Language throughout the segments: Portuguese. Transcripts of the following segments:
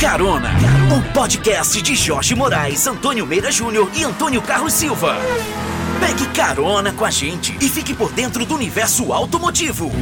Carona, o podcast de Jorge Moraes, Antônio Meira Júnior e Antônio Carlos Silva. Pegue carona com a gente e fique por dentro do universo automotivo.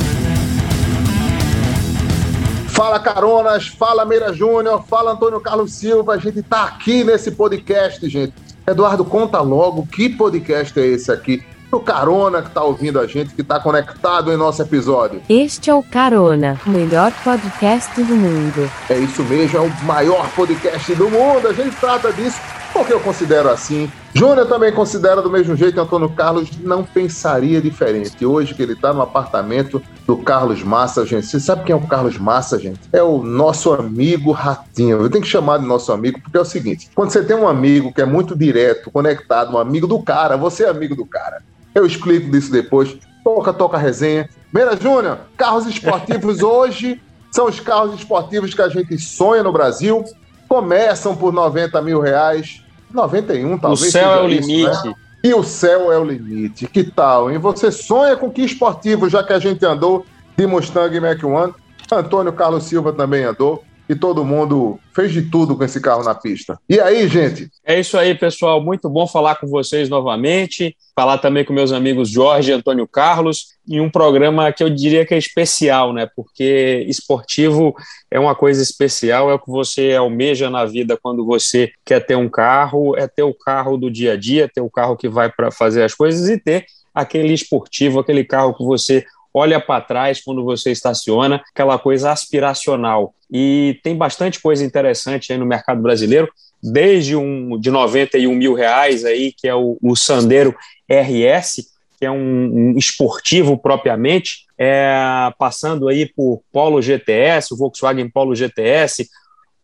Fala Caronas, fala Meira Júnior, fala Antônio Carlos Silva. A gente tá aqui nesse podcast, gente. Eduardo, conta logo que podcast é esse aqui o Carona que está ouvindo a gente, que está conectado em nosso episódio. Este é o Carona, o melhor podcast do mundo. É isso mesmo, é o maior podcast do mundo. A gente trata disso porque eu considero assim. Júnior também considera do mesmo jeito, Antônio Carlos não pensaria diferente. Hoje que ele está no apartamento do Carlos Massa, gente. Você sabe quem é o Carlos Massa, gente? É o nosso amigo Ratinho. Eu tenho que chamar de nosso amigo porque é o seguinte: quando você tem um amigo que é muito direto, conectado, um amigo do cara, você é amigo do cara. Eu explico disso depois. Toca, toca a resenha. Meira Júnior, carros esportivos hoje são os carros esportivos que a gente sonha no Brasil. Começam por 90 mil reais. 91, talvez. O céu é o isso, limite. Né? E o céu é o limite. Que tal, hein? Você sonha com que esportivo, já que a gente andou de Mustang Mach 1? Antônio Carlos Silva também andou e todo mundo fez de tudo com esse carro na pista. E aí, gente? É isso aí, pessoal. Muito bom falar com vocês novamente. Falar também com meus amigos Jorge e Antônio Carlos em um programa que eu diria que é especial, né? Porque esportivo é uma coisa especial, é o que você almeja na vida quando você quer ter um carro, é ter o carro do dia a dia, ter o carro que vai para fazer as coisas e ter aquele esportivo, aquele carro que você olha para trás quando você estaciona, aquela coisa aspiracional. E tem bastante coisa interessante aí no mercado brasileiro, desde um de 91 mil reais aí, que é o, o Sandero RS, que é um, um esportivo propriamente, é, passando aí por Polo GTS, o Volkswagen Polo GTS,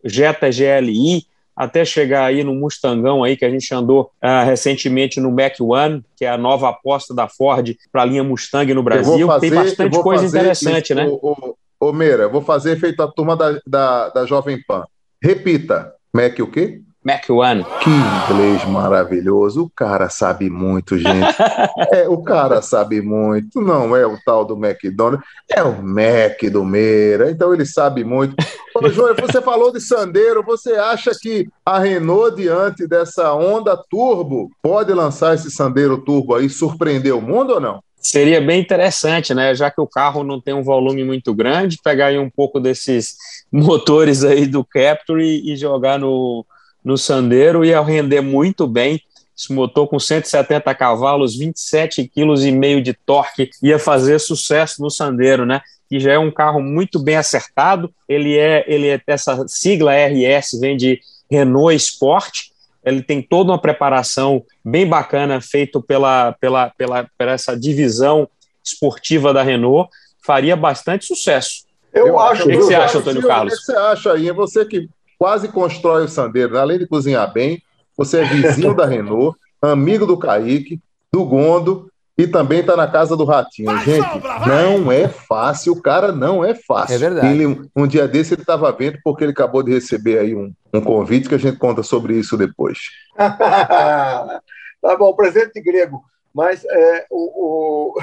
Jetta GLI, até chegar aí no Mustangão aí que a gente andou uh, recentemente no Mac One, que é a nova aposta da Ford para a linha Mustang no Brasil. Fazer, Tem bastante coisa interessante, isso, né? Ô, ô, ô Meira, vou fazer feito a turma da, da, da Jovem Pan. Repita, Mac o quê? Mac One. Que inglês maravilhoso. O cara sabe muito, gente. é, o cara sabe muito. Não é o tal do McDonald's, é o Mac do Meira. Então ele sabe muito. Ô, Júnior, você falou de Sandeiro. Você acha que a Renault, diante dessa onda turbo, pode lançar esse Sandeiro turbo aí, surpreender o mundo ou não? Seria bem interessante, né? Já que o carro não tem um volume muito grande, pegar aí um pouco desses motores aí do Capture e jogar no, no Sandero, ia render muito bem. Esse motor com 170 cavalos, 27,5 kg de torque, ia fazer sucesso no Sandero, né? Que já é um carro muito bem acertado. Ele é, ele é essa sigla RS vem de Renault Sport. Ele tem toda uma preparação bem bacana feito pela, pela, pela, pela essa divisão esportiva da Renault. Faria bastante sucesso. Eu, eu acho. O que, que você acha, Antônio Carlos? O que você acha aí? É você que quase constrói o Sandero. Né? Além de cozinhar bem, você é vizinho da Renault, amigo do Kaique, do Gondo e também está na casa do Ratinho. Vai, Gente, não é fácil, o cara não é fácil. É verdade. Ele, um dia desse ele estava vendo porque ele acabou de receber aí um, um convite que a gente conta sobre isso depois. tá bom, presente grego. Mas é, o, o,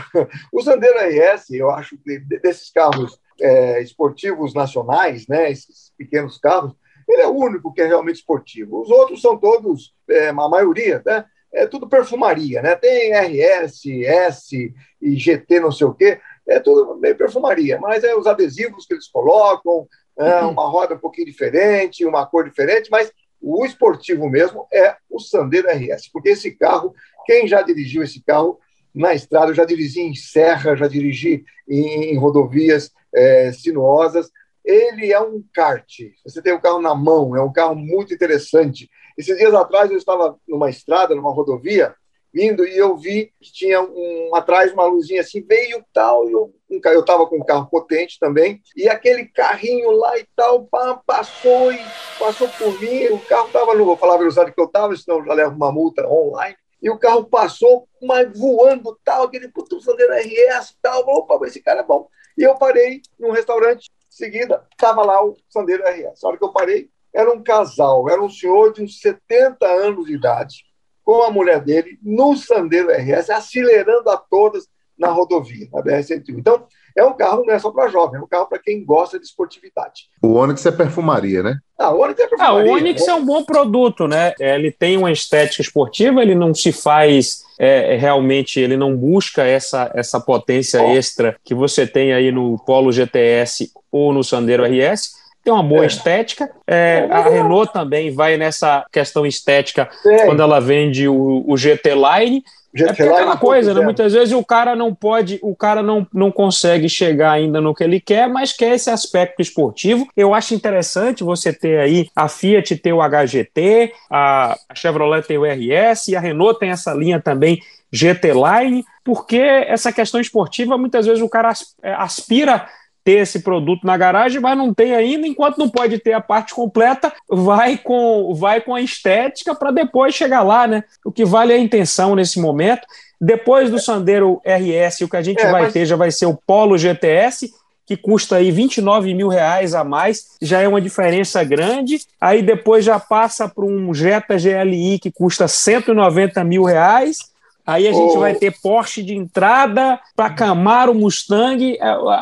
o Sandero RS, eu acho que desses carros é, esportivos nacionais, né, esses pequenos carros, ele é o único que é realmente esportivo. Os outros são todos, é, a maioria, né? É tudo perfumaria, né? Tem RS, S e GT, não sei o quê, é tudo meio perfumaria, mas é os adesivos que eles colocam, é uma roda um pouquinho diferente, uma cor diferente, mas o esportivo mesmo é o Sandero RS, porque esse carro, quem já dirigiu esse carro na estrada, eu já dirigi em serra, já dirigi em, em rodovias é, sinuosas, ele é um kart. Você tem o carro na mão, é um carro muito interessante. Esses dias atrás eu estava numa estrada, numa rodovia, vindo e eu vi que tinha um, atrás uma luzinha assim, veio tal, eu eu estava com um carro potente também, e aquele carrinho lá e tal, pá, passou e passou por mim, o carro estava, não vou falar a velocidade que eu estava, senão já levo uma multa online, e o carro passou, mas voando tal, aquele puto Sandero RS tal, opa, esse cara é bom. E eu parei num restaurante seguida, estava lá o Sandero RS. A hora que eu parei, era um casal, era um senhor de uns 70 anos de idade, com a mulher dele, no Sandero RS, acelerando a todas, na rodovia, na BR-101. Então, é um carro não é só para jovem, é um carro para quem gosta de esportividade. O Onix é perfumaria, né? Ah, o Onix é perfumaria. Ah, o Onix é um bom produto, né? Ele tem uma estética esportiva, ele não se faz é, realmente, ele não busca essa, essa potência oh. extra que você tem aí no Polo GTS ou no Sandero RS tem uma boa é. estética. É, a Renault também vai nessa questão estética quando ela vende o, o GT Line. É aquela coisa, né? Muitas vezes o cara não pode, o cara não, não consegue chegar ainda no que ele quer, mas quer esse aspecto esportivo. Eu acho interessante você ter aí a Fiat ter o HGT, a, a Chevrolet tem o RS e a Renault tem essa linha também GT Line, porque essa questão esportiva muitas vezes o cara é, aspira ter esse produto na garagem, mas não tem ainda, enquanto não pode ter a parte completa, vai com, vai com a estética para depois chegar lá, né? O que vale é a intenção nesse momento. Depois do Sandero RS, o que a gente é, vai mas... ter já vai ser o Polo GTS, que custa aí 29 mil reais a mais, já é uma diferença grande. Aí depois já passa para um Jetta GLI que custa 190 mil reais Aí a gente oh. vai ter Porsche de entrada para Camaro, Mustang, é,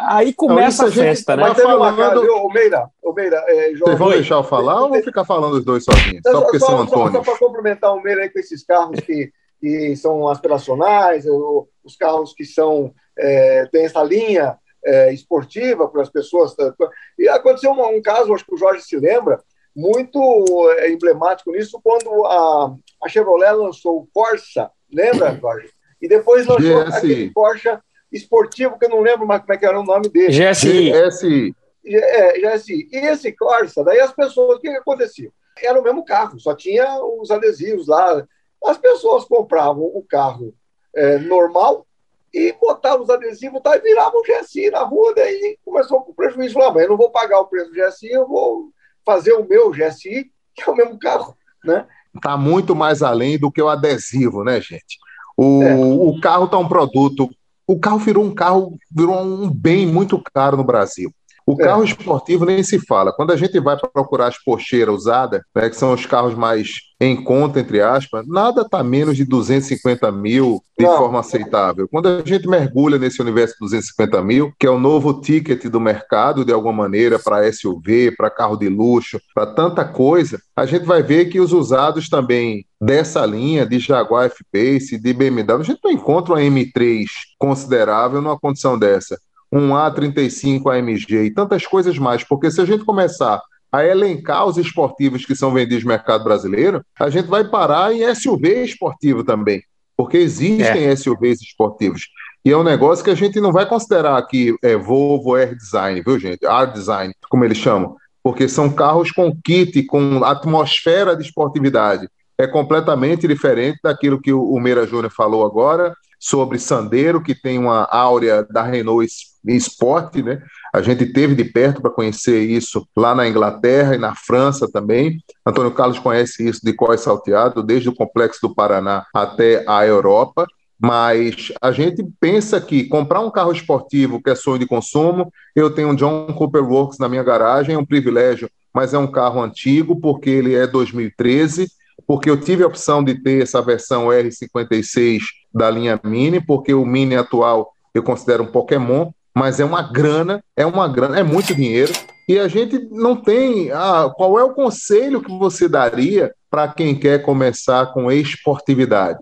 aí começa a, festa, né? Mas teve uma casa, ô, Meira, ô Meira, é, João, Vocês vão deixar eu falar ou vão ficar falando os dois sozinhos? Só, só porque só, são Antônio. Só, só para complementar o Meira aí com esses carros que, que são aspiracionais, os carros que são é, tem essa linha é, esportiva para as pessoas. E aconteceu um, um caso, acho que o Jorge se lembra, muito é, emblemático nisso, quando a, a Chevrolet lançou o Corsa, lembra, Jorge? E depois lançou GSI. aquele Porsche esportivo, que eu não lembro mais como é que era o nome dele. GSI. GSI. É, GSI. E esse Corsa, daí as pessoas, o que, que acontecia? Era o mesmo carro, só tinha os adesivos lá. As pessoas compravam o carro é, normal e botavam os adesivos tá, e viravam o GSI na rua, daí começou com prejuízo. Falaram, mas eu não vou pagar o preço do GSI, eu vou fazer o meu GSI, que é o mesmo carro, né? Está muito mais além do que o adesivo, né, gente? O, é. o carro está um produto. O carro virou um carro, virou um bem muito caro no Brasil. O é. carro esportivo nem se fala. Quando a gente vai procurar as pocheiras usadas, né, que são os carros mais em conta, entre aspas, nada está menos de 250 mil de Não. forma aceitável. Quando a gente mergulha nesse universo de 250 mil, que é o novo ticket do mercado, de alguma maneira, para SUV, para carro de luxo, para tanta coisa, a gente vai ver que os usados também dessa linha, de Jaguar F-Pace, de BMW, a gente não encontra uma M3 considerável numa condição dessa um A35 AMG e tantas coisas mais, porque se a gente começar a elencar os esportivos que são vendidos no mercado brasileiro, a gente vai parar em SUV esportivo também, porque existem é. SUVs esportivos. E é um negócio que a gente não vai considerar aqui é, Volvo Air Design, viu, gente? Air Design, como eles chamam, porque são carros com kit, com atmosfera de esportividade. É completamente diferente daquilo que o Meira Júnior falou agora, sobre Sandero, que tem uma áurea da Renault Sport, né? A gente teve de perto para conhecer isso lá na Inglaterra e na França também. Antônio Carlos conhece isso de cós salteado, desde o Complexo do Paraná até a Europa. Mas a gente pensa que comprar um carro esportivo que é sonho de consumo, eu tenho um John Cooper Works na minha garagem, é um privilégio, mas é um carro antigo porque ele é 2013 porque eu tive a opção de ter essa versão R56 da linha Mini, porque o Mini atual eu considero um Pokémon, mas é uma grana, é uma grana, é muito dinheiro, e a gente não tem. Ah, qual é o conselho que você daria para quem quer começar com esportividade?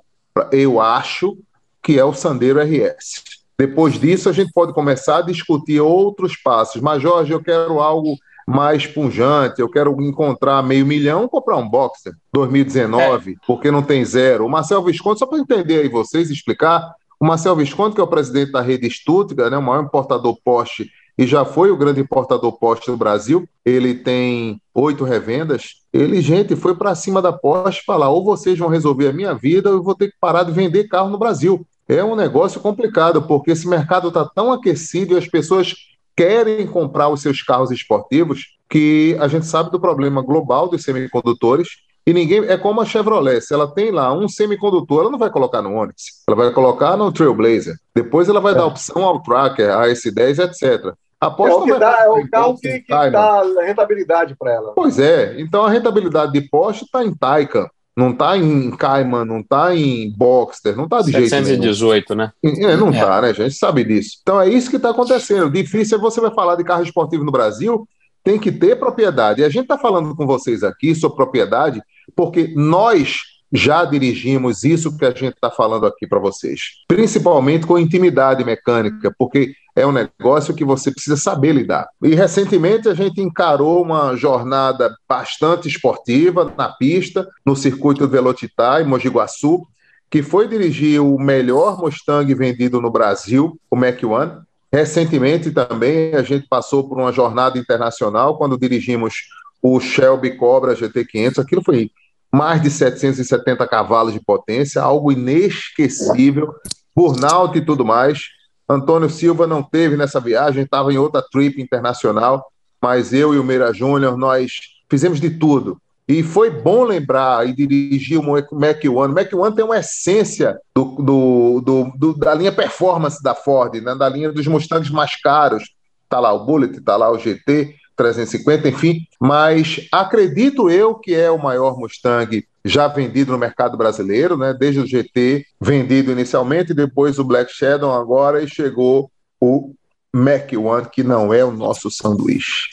Eu acho que é o Sandero RS. Depois disso, a gente pode começar a discutir outros passos. Mas, Jorge, eu quero algo mais punjante, eu quero encontrar meio milhão, comprar um Boxer 2019, é. porque não tem zero. O Marcel Visconti, só para entender aí vocês, explicar, o Marcel Visconti, que é o presidente da rede Stuttgart, né, o maior importador Porsche e já foi o grande importador Porsche do Brasil, ele tem oito revendas. Ele, gente, foi para cima da Porsche falar: ou vocês vão resolver a minha vida, ou eu vou ter que parar de vender carro no Brasil. É um negócio complicado, porque esse mercado está tão aquecido e as pessoas querem comprar os seus carros esportivos, que a gente sabe do problema global dos semicondutores. E ninguém. É como a Chevrolet. Se ela tem lá um semicondutor, ela não vai colocar no Onix. Ela vai colocar no Trailblazer. Depois ela vai é. dar opção ao Tracker, a S10, etc. Aposto é o que dá, é o carro que, que dá rentabilidade para ela. Pois é. Então a rentabilidade de Porsche está em Taycan Não está em Cayman, não está em Boxster, não está de 718, jeito nenhum. né? É, não está, é. né? A gente sabe disso. Então é isso que está acontecendo. Difícil é você vai falar de carro esportivo no Brasil, tem que ter propriedade. E a gente está falando com vocês aqui sobre propriedade, porque nós já dirigimos isso que a gente está falando aqui para vocês, principalmente com intimidade mecânica, porque é um negócio que você precisa saber lidar. E recentemente a gente encarou uma jornada bastante esportiva na pista, no circuito do Velocitar, em Mogi Guaçu, que foi dirigir o melhor Mustang vendido no Brasil, o Mac One. Recentemente também a gente passou por uma jornada internacional quando dirigimos o Shelby Cobra GT500. Aquilo foi mais de 770 cavalos de potência, algo inesquecível, burnout e tudo mais. Antônio Silva não teve nessa viagem, estava em outra trip internacional, mas eu e o Meira Júnior, nós fizemos de tudo. E foi bom lembrar e dirigir o Mac One. O Mac One tem uma essência do, do, do, do da linha performance da Ford, né? da linha dos Mustangs mais caros. Está lá o Bullet, está lá o GT, 350, enfim, mas acredito eu que é o maior Mustang já vendido no mercado brasileiro, né? Desde o GT vendido inicialmente, depois o Black Shadow agora e chegou o Mac One, que não é o nosso sanduíche.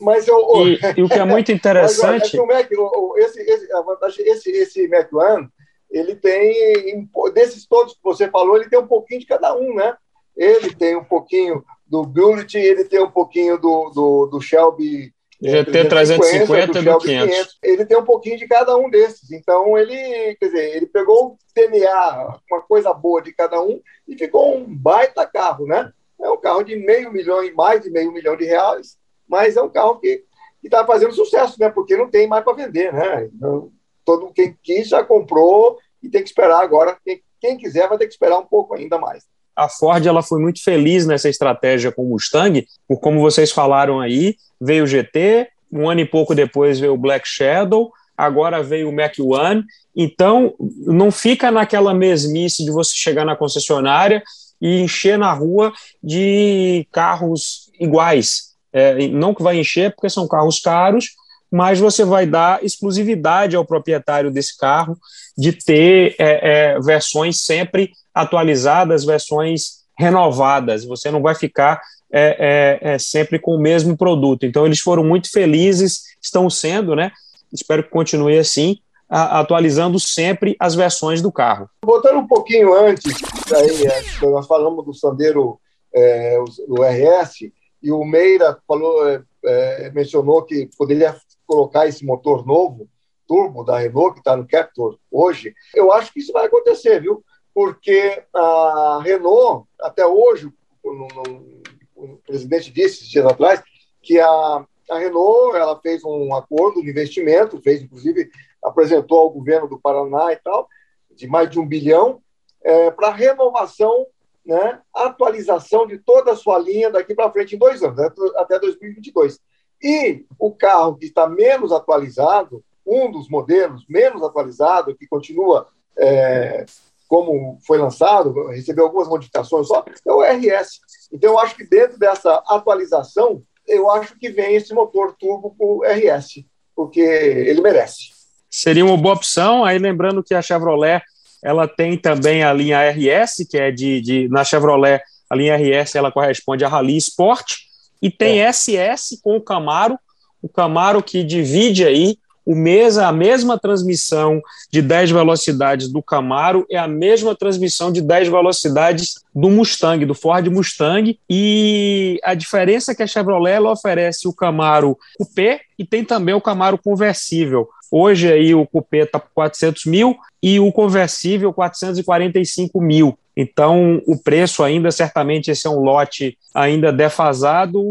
Mas eu, e, e, o que é muito interessante. Mas, Mac, esse, esse, a vantagem, esse, esse Mac One, ele tem, desses todos que você falou, ele tem um pouquinho de cada um, né? Ele tem um pouquinho do Bullet, ele tem um pouquinho do, do, do Shelby GT 350 e do 500. Ele tem um pouquinho de cada um desses. Então, ele, quer dizer, ele pegou o DNA, uma coisa boa de cada um, e ficou um baita carro, né? É um carro de meio milhão, mais de meio milhão de reais, mas é um carro que está fazendo sucesso, né? Porque não tem mais para vender, né? Então, todo quem quis já comprou e tem que esperar agora. Quem, quem quiser vai ter que esperar um pouco ainda mais a Ford ela foi muito feliz nessa estratégia com o Mustang, por como vocês falaram aí, veio o GT, um ano e pouco depois veio o Black Shadow, agora veio o Mac One, então não fica naquela mesmice de você chegar na concessionária e encher na rua de carros iguais. É, não que vai encher porque são carros caros, mas você vai dar exclusividade ao proprietário desse carro de ter é, é, versões sempre atualizadas, versões renovadas. Você não vai ficar é, é, é, sempre com o mesmo produto. Então, eles foram muito felizes, estão sendo, né? Espero que continue assim, a, atualizando sempre as versões do carro. Voltando um pouquinho antes, aí, é, nós falamos do Sandero, é, do RS, e o Meira falou, é, é, mencionou que poderia colocar esse motor novo, turbo da Renault, que está no Captur hoje. Eu acho que isso vai acontecer, viu? Porque a Renault, até hoje, o, presidente disse dias atrás, que a, a Renault ela fez um acordo de investimento, fez inclusive, apresentou ao governo do Paraná e tal, de mais de um bilhão, é, para renovação, né, atualização de toda a sua linha daqui para frente em dois anos, até 2022. E o carro que está menos atualizado, um dos modelos menos atualizado, que continua é, como foi lançado, recebeu algumas modificações só, é o RS. Então, eu acho que dentro dessa atualização, eu acho que vem esse motor turbo o RS, porque ele merece. Seria uma boa opção, aí lembrando que a Chevrolet ela tem também a linha RS, que é de, de na Chevrolet, a linha RS ela corresponde à Rally Sport, e tem é. SS com o Camaro, o Camaro que divide aí o mesa, a mesma transmissão de 10 velocidades do Camaro é a mesma transmissão de 10 velocidades do Mustang, do Ford Mustang, e a diferença é que a Chevrolet oferece o Camaro Coupé e tem também o Camaro conversível. Hoje aí o Coupé está por 400 mil e o conversível 445 mil. Então, o preço ainda, certamente, esse é um lote ainda defasado,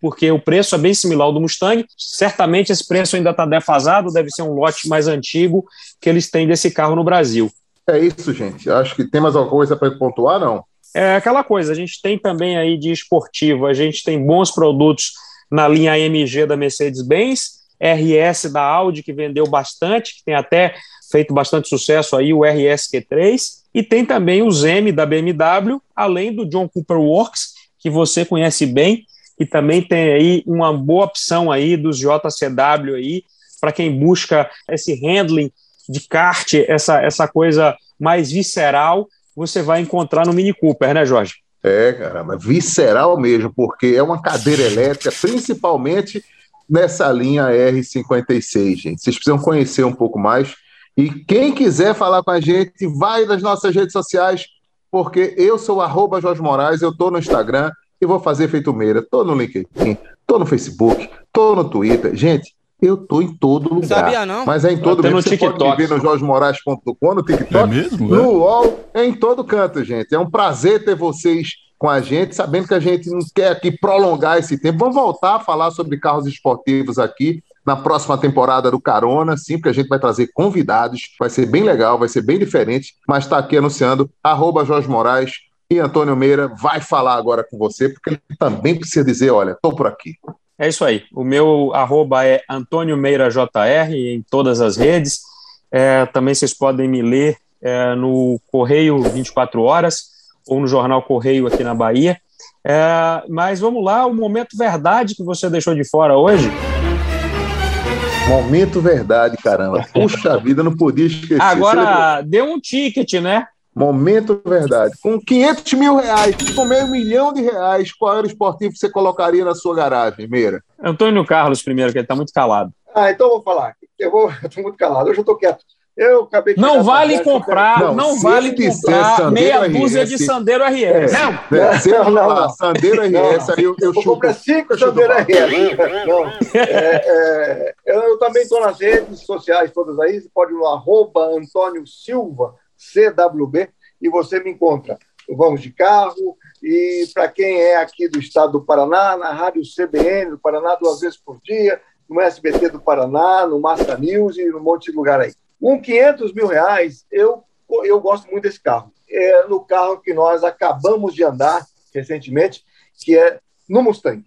porque o preço é bem similar ao do Mustang. Certamente, esse preço ainda está defasado, deve ser um lote mais antigo que eles têm desse carro no Brasil. É isso, gente. Acho que tem mais alguma coisa para pontuar, não? É aquela coisa, a gente tem também aí de esportivo, a gente tem bons produtos na linha AMG da Mercedes-Benz, RS da Audi, que vendeu bastante, que tem até feito bastante sucesso aí, o RSQ3, e tem também o M da BMW, além do John Cooper Works, que você conhece bem, e também tem aí uma boa opção aí dos JCW aí, para quem busca esse handling de kart, essa, essa coisa mais visceral, você vai encontrar no Mini Cooper, né, Jorge? É, caramba, visceral mesmo, porque é uma cadeira elétrica, principalmente nessa linha R56, gente. Vocês precisam conhecer um pouco mais. E quem quiser falar com a gente, vai nas nossas redes sociais, porque eu sou arroba Jorge Moraes, eu estou no Instagram e vou fazer feito meira. Estou no LinkedIn, estou no Facebook, estou no Twitter. Gente, eu tô em todo lugar. Sabia não? Mas é em todo lugar. Você TikTok. pode me ver no jorgemoraes.com, no TikTok, é mesmo, no UOL, é em todo canto, gente. É um prazer ter vocês com a gente, sabendo que a gente não quer aqui prolongar esse tempo. Vamos voltar a falar sobre carros esportivos aqui na próxima temporada do Carona, sim, porque a gente vai trazer convidados, vai ser bem legal, vai ser bem diferente, mas está aqui anunciando, arroba Jorge Moraes e Antônio Meira vai falar agora com você, porque ele também precisa dizer, olha, estou por aqui. É isso aí. O meu arroba é Antônio Meira JR em todas as redes. É, também vocês podem me ler é, no Correio 24 Horas ou no Jornal Correio aqui na Bahia. É, mas vamos lá, o momento verdade que você deixou de fora hoje. Momento verdade, caramba. Puxa vida, não podia esquecer. Agora, deu um ticket, né? Momento verdade. Com 500 mil reais, com meio milhão de reais, qual era o esportivo que você colocaria na sua garagem, Meira? Antônio Carlos primeiro, que ele está muito calado. Ah, então eu vou falar. Eu vou, estou muito calado, hoje eu estou quieto. Eu acabei de não vale comprar, não, não vale comprar meia dúzia de Sandeiro RS. É, não, é, se não, não, não. Sandeiro RS, aí eu, eu, eu comprei cinco Sandeiro RS. Não, é, é, eu também estou nas redes sociais todas aí, você pode ir no arroba Antônio Silva, CWB, e você me encontra. Vamos de carro, e para quem é aqui do estado do Paraná, na rádio CBN do Paraná, duas vezes por dia, no SBT do Paraná, no Massa News e no monte de lugar aí. Um 500 mil reais, eu, eu gosto muito desse carro. É no carro que nós acabamos de andar recentemente, que é no Mustang.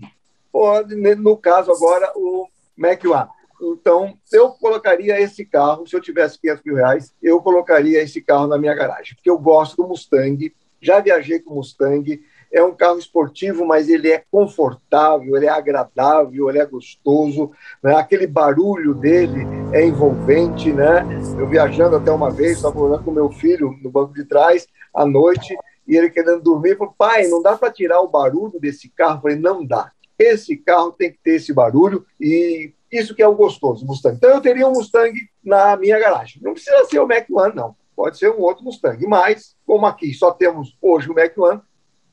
No caso agora, o Mac One. Então, eu colocaria esse carro, se eu tivesse 500 mil reais, eu colocaria esse carro na minha garagem, porque eu gosto do Mustang, já viajei com Mustang, é um carro esportivo, mas ele é confortável, ele é agradável, ele é gostoso, né? aquele barulho dele é envolvente, né? Eu viajando até uma vez, estava falando com meu filho no banco de trás à noite e ele querendo dormir, falou: "Pai, não dá para tirar o barulho desse carro?" Eu falei: "Não dá. Esse carro tem que ter esse barulho e isso que é o gostoso, Mustang. Então eu teria um Mustang na minha garagem. Não precisa ser o Mac One, não. Pode ser um outro Mustang. Mas, como aqui só temos hoje o Mac One,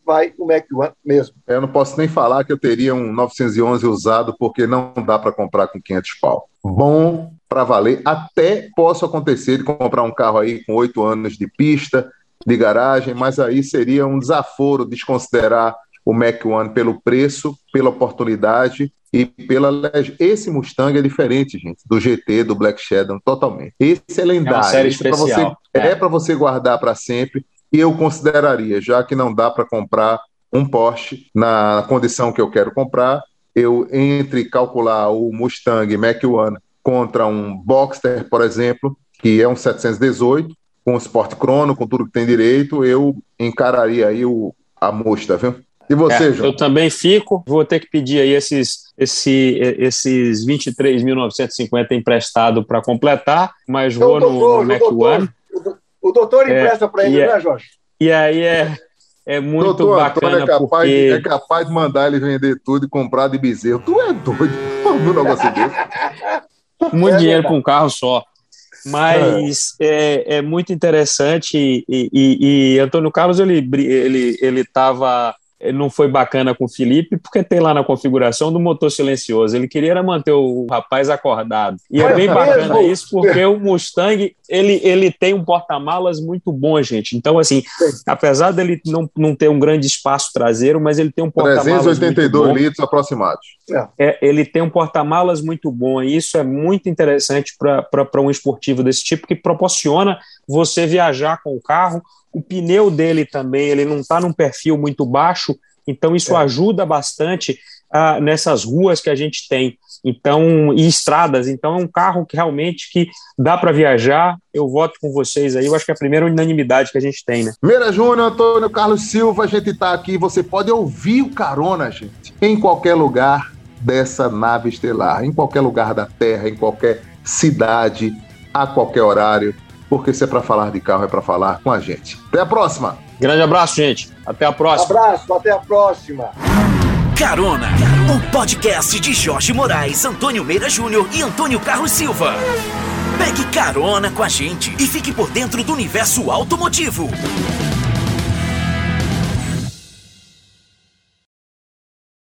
vai o Mac One mesmo. Eu não posso nem falar que eu teria um 911 usado, porque não dá para comprar com 500 pau. Bom para valer. Até posso acontecer de comprar um carro aí com oito anos de pista, de garagem, mas aí seria um desaforo desconsiderar o Mac One pelo preço, pela oportunidade e pela esse Mustang é diferente, gente, do GT, do Black Shadow, totalmente. Esse é lendário. É uma série especial. Você, é, é para você guardar para sempre e eu consideraria, já que não dá para comprar um Porsche na condição que eu quero comprar, eu entre calcular o Mustang Mach 1 contra um Boxster, por exemplo, que é um 718 com Sport Crono, com tudo que tem direito, eu encararia aí o, a Musta, viu? E você, é, João? Eu também fico. Vou ter que pedir aí esses, esse, esses 23.950 emprestado para completar, mas vou no, no Mac One. O doutor é, empresta para ele, é, né, Jorge? E aí é, é muito doutor bacana. é capaz, porque... é capaz de mandar ele vender tudo e comprar de bezerro. Tu é doido? Um negócio desse. Muito é dinheiro para um carro só. Mas é. é, é muito interessante e, e, e Antônio Carlos ele ele ele estava não foi bacana com o Felipe, porque tem lá na configuração do motor silencioso. Ele queria manter o rapaz acordado. E é bem bacana isso, porque o Mustang, ele, ele tem um porta-malas muito bom, gente. Então, assim, apesar dele não, não ter um grande espaço traseiro, mas ele tem um porta-malas 382 litros aproximados. É, ele tem um porta-malas muito bom, e isso é muito interessante para um esportivo desse tipo, que proporciona você viajar com o carro o pneu dele também, ele não está num perfil muito baixo, então isso é. ajuda bastante uh, nessas ruas que a gente tem. Então, e estradas, então é um carro que realmente que dá para viajar. Eu voto com vocês aí. Eu acho que é a primeira unanimidade que a gente tem, né? Meira Júnior, Antônio Carlos Silva, a gente está aqui. Você pode ouvir o carona, gente, em qualquer lugar dessa nave estelar, em qualquer lugar da Terra, em qualquer cidade a qualquer horário, porque se é para falar de carro, é para falar com a gente. Até a próxima! Grande abraço, gente. Até a próxima. Abraço, até a próxima. Carona, o podcast de Jorge Moraes, Antônio Meira Júnior e Antônio Carlos Silva. Pegue carona com a gente e fique por dentro do universo automotivo.